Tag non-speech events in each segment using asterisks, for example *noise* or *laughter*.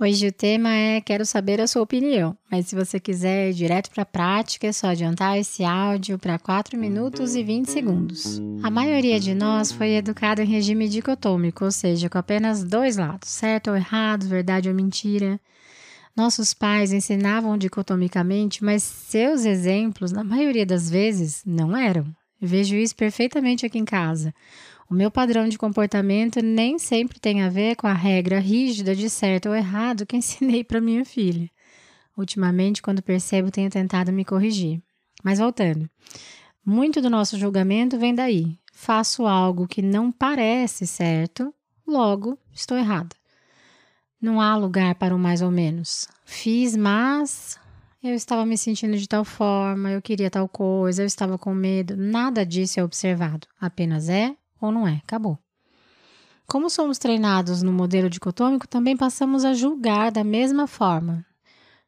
Hoje o tema é Quero saber a sua opinião, mas se você quiser ir direto para a prática, é só adiantar esse áudio para 4 minutos e 20 segundos. A maioria de nós foi educada em regime dicotômico, ou seja, com apenas dois lados, certo ou errado, verdade ou mentira. Nossos pais ensinavam dicotomicamente, mas seus exemplos, na maioria das vezes, não eram. vejo isso perfeitamente aqui em casa. O meu padrão de comportamento nem sempre tem a ver com a regra rígida de certo ou errado que *laughs* ensinei para minha filha. Ultimamente, quando percebo, tenho tentado me corrigir. Mas voltando, muito do nosso julgamento vem daí. Faço algo que não parece certo, logo estou errada. Não há lugar para o mais ou menos. Fiz, mas eu estava me sentindo de tal forma, eu queria tal coisa, eu estava com medo. Nada disso é observado. Apenas é ou não é. Acabou. Como somos treinados no modelo dicotômico, também passamos a julgar da mesma forma.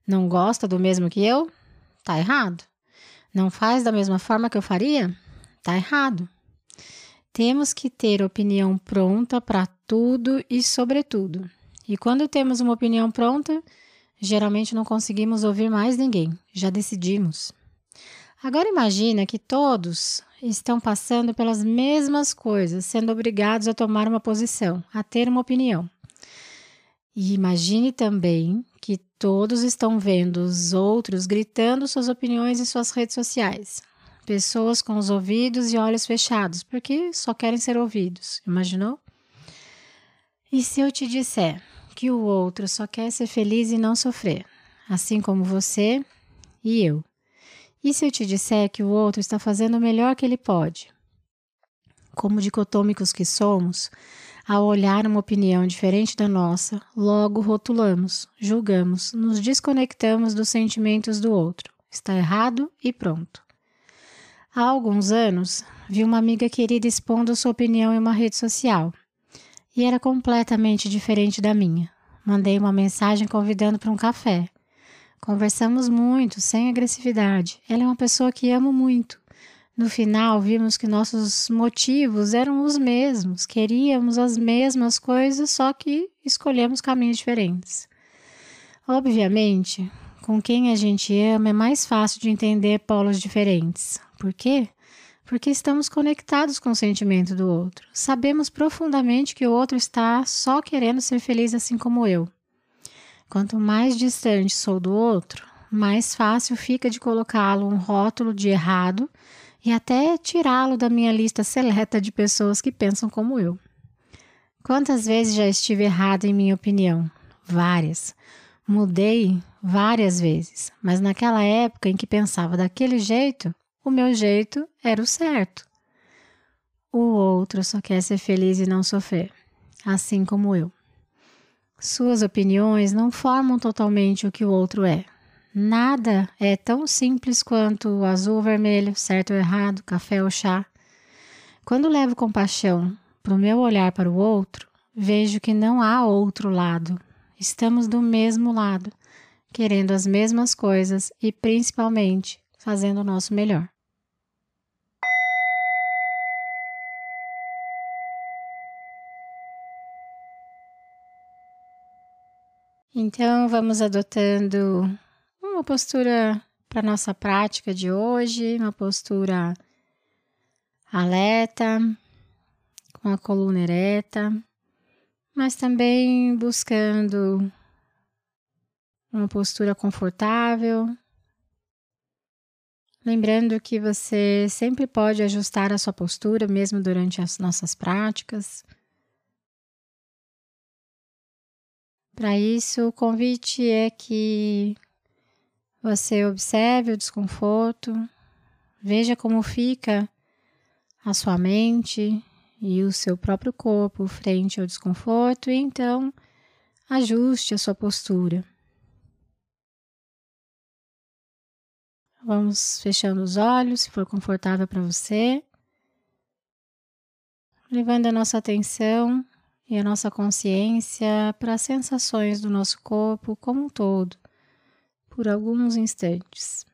Não gosta do mesmo que eu? Tá errado. Não faz da mesma forma que eu faria? Tá errado. Temos que ter opinião pronta para tudo e sobretudo. E quando temos uma opinião pronta, geralmente não conseguimos ouvir mais ninguém, já decidimos. Agora imagina que todos estão passando pelas mesmas coisas, sendo obrigados a tomar uma posição, a ter uma opinião. E imagine também que todos estão vendo os outros gritando suas opiniões em suas redes sociais. Pessoas com os ouvidos e olhos fechados, porque só querem ser ouvidos. Imaginou? E se eu te disser que o outro só quer ser feliz e não sofrer, assim como você e eu? E se eu te disser que o outro está fazendo o melhor que ele pode? Como dicotômicos que somos, ao olhar uma opinião diferente da nossa, logo rotulamos, julgamos, nos desconectamos dos sentimentos do outro. Está errado e pronto. Há alguns anos, vi uma amiga querida expondo sua opinião em uma rede social. E era completamente diferente da minha. Mandei uma mensagem convidando para um café. Conversamos muito, sem agressividade. Ela é uma pessoa que amo muito. No final, vimos que nossos motivos eram os mesmos, queríamos as mesmas coisas, só que escolhemos caminhos diferentes. Obviamente, com quem a gente ama é mais fácil de entender polos diferentes. Por quê? Porque estamos conectados com o sentimento do outro. Sabemos profundamente que o outro está só querendo ser feliz assim como eu. Quanto mais distante sou do outro, mais fácil fica de colocá-lo um rótulo de errado e até tirá-lo da minha lista seleta de pessoas que pensam como eu. Quantas vezes já estive errado em minha opinião? Várias. Mudei várias vezes, mas naquela época em que pensava daquele jeito, o meu jeito era o certo. O outro só quer ser feliz e não sofrer, assim como eu. Suas opiniões não formam totalmente o que o outro é. Nada é tão simples quanto azul vermelho, certo ou errado, café ou chá. Quando levo compaixão para o meu olhar para o outro, vejo que não há outro lado. Estamos do mesmo lado, querendo as mesmas coisas e principalmente fazendo o nosso melhor. Então, vamos adotando uma postura para nossa prática de hoje, uma postura alerta, com a coluna ereta, mas também buscando uma postura confortável. Lembrando que você sempre pode ajustar a sua postura, mesmo durante as nossas práticas. Para isso, o convite é que você observe o desconforto, veja como fica a sua mente e o seu próprio corpo frente ao desconforto e então ajuste a sua postura. Vamos fechando os olhos, se for confortável para você. Levando a nossa atenção e a nossa consciência para as sensações do nosso corpo como um todo, por alguns instantes.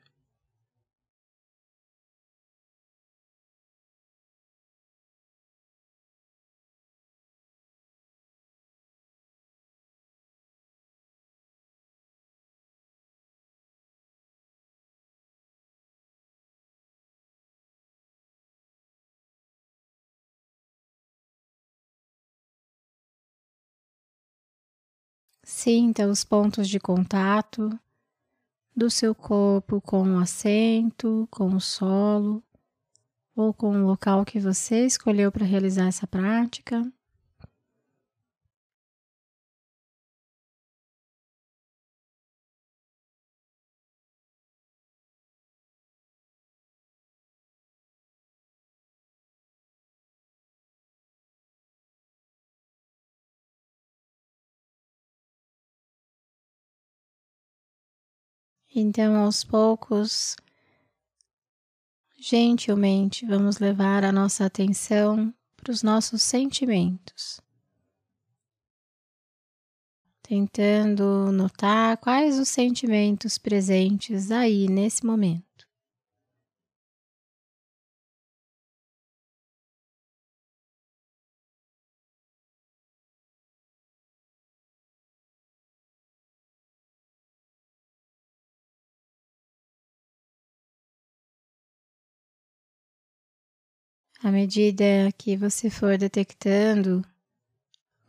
Sinta os pontos de contato do seu corpo com o assento, com o solo ou com o local que você escolheu para realizar essa prática. Então, aos poucos, gentilmente, vamos levar a nossa atenção para os nossos sentimentos, tentando notar quais os sentimentos presentes aí nesse momento. À medida que você for detectando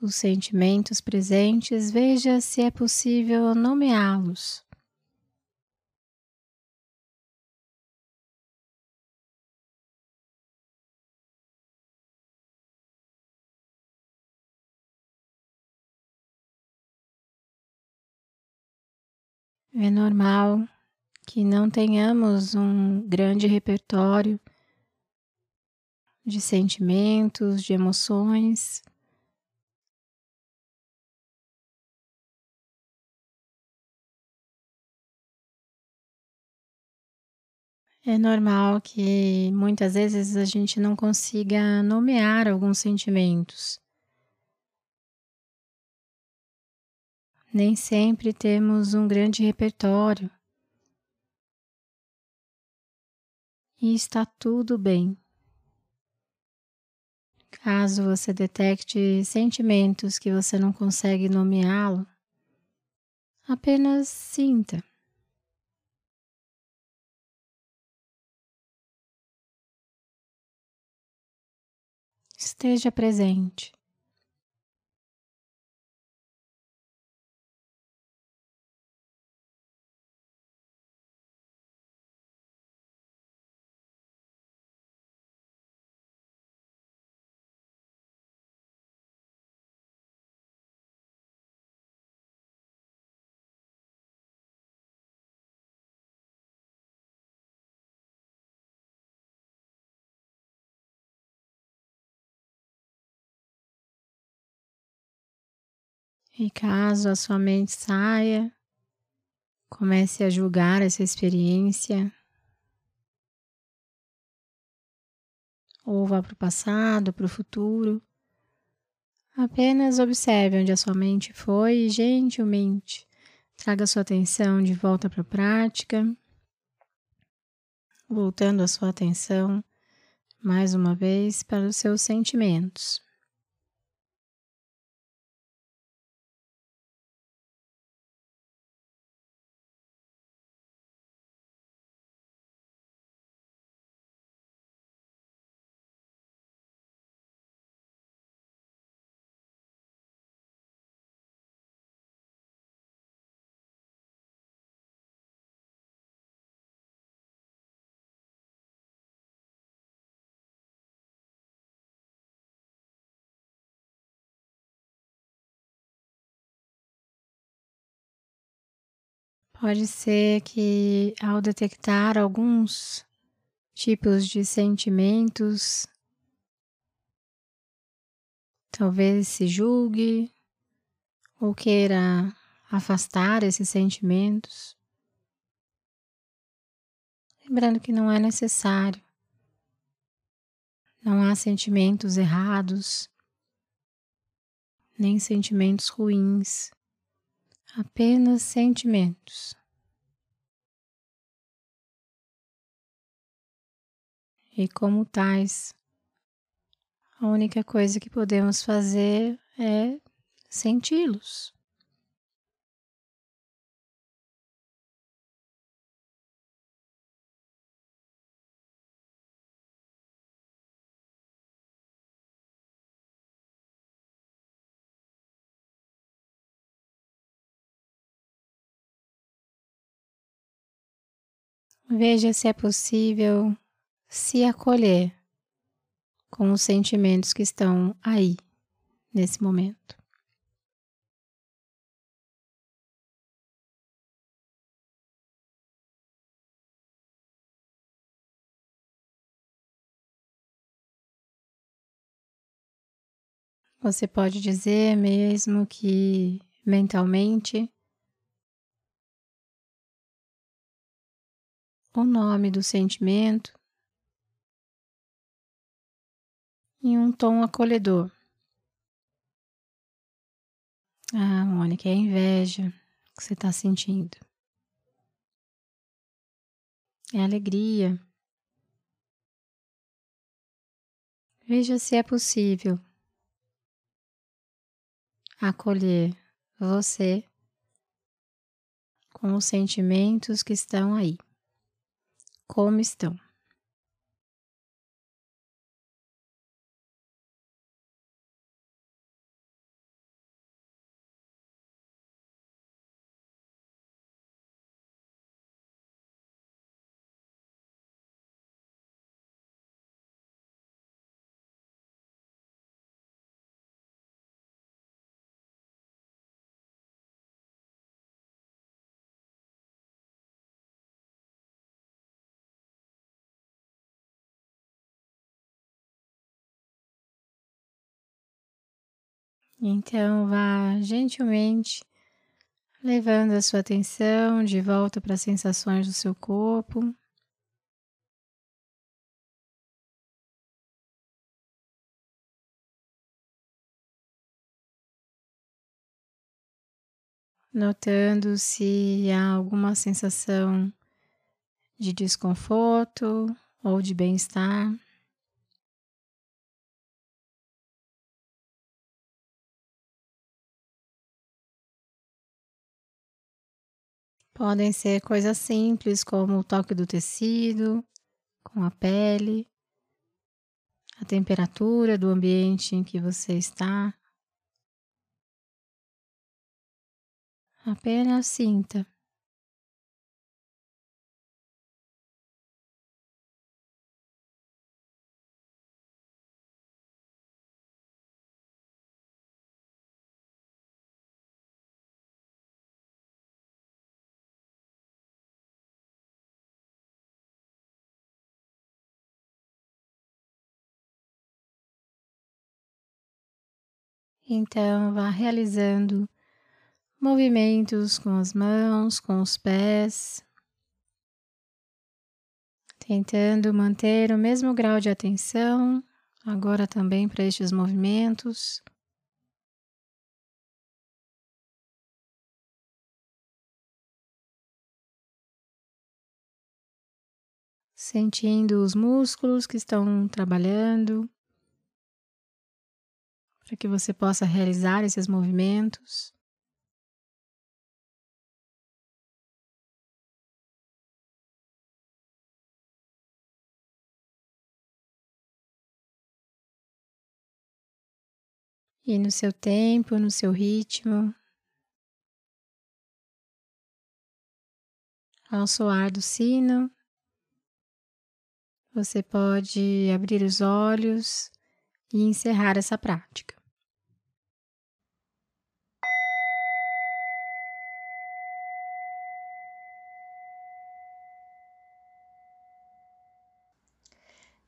os sentimentos presentes, veja se é possível nomeá-los. É normal que não tenhamos um grande repertório de sentimentos, de emoções. É normal que muitas vezes a gente não consiga nomear alguns sentimentos. Nem sempre temos um grande repertório. E está tudo bem. Caso você detecte sentimentos que você não consegue nomeá-lo, apenas sinta. Esteja presente. E caso a sua mente saia, comece a julgar essa experiência, ou vá para o passado, para o futuro. Apenas observe onde a sua mente foi e gentilmente traga sua atenção de volta para a prática, voltando a sua atenção mais uma vez para os seus sentimentos. Pode ser que ao detectar alguns tipos de sentimentos, talvez se julgue ou queira afastar esses sentimentos. Lembrando que não é necessário, não há sentimentos errados, nem sentimentos ruins, apenas sentimentos. E como tais, a única coisa que podemos fazer é senti-los. Veja se é possível se acolher com os sentimentos que estão aí nesse momento. Você pode dizer mesmo que mentalmente o nome do sentimento em um tom acolhedor. Ah, Mônica, é a inveja que você está sentindo. É alegria. Veja se é possível acolher você com os sentimentos que estão aí como estão. Então, vá gentilmente levando a sua atenção de volta para as sensações do seu corpo. Notando se há alguma sensação de desconforto ou de bem-estar. Podem ser coisas simples como o toque do tecido com a pele, a temperatura do ambiente em que você está. Apenas sinta. Então, vá realizando movimentos com as mãos, com os pés, tentando manter o mesmo grau de atenção, agora também para estes movimentos. Sentindo os músculos que estão trabalhando para que você possa realizar esses movimentos. E no seu tempo, no seu ritmo, ao soar do sino, você pode abrir os olhos e encerrar essa prática.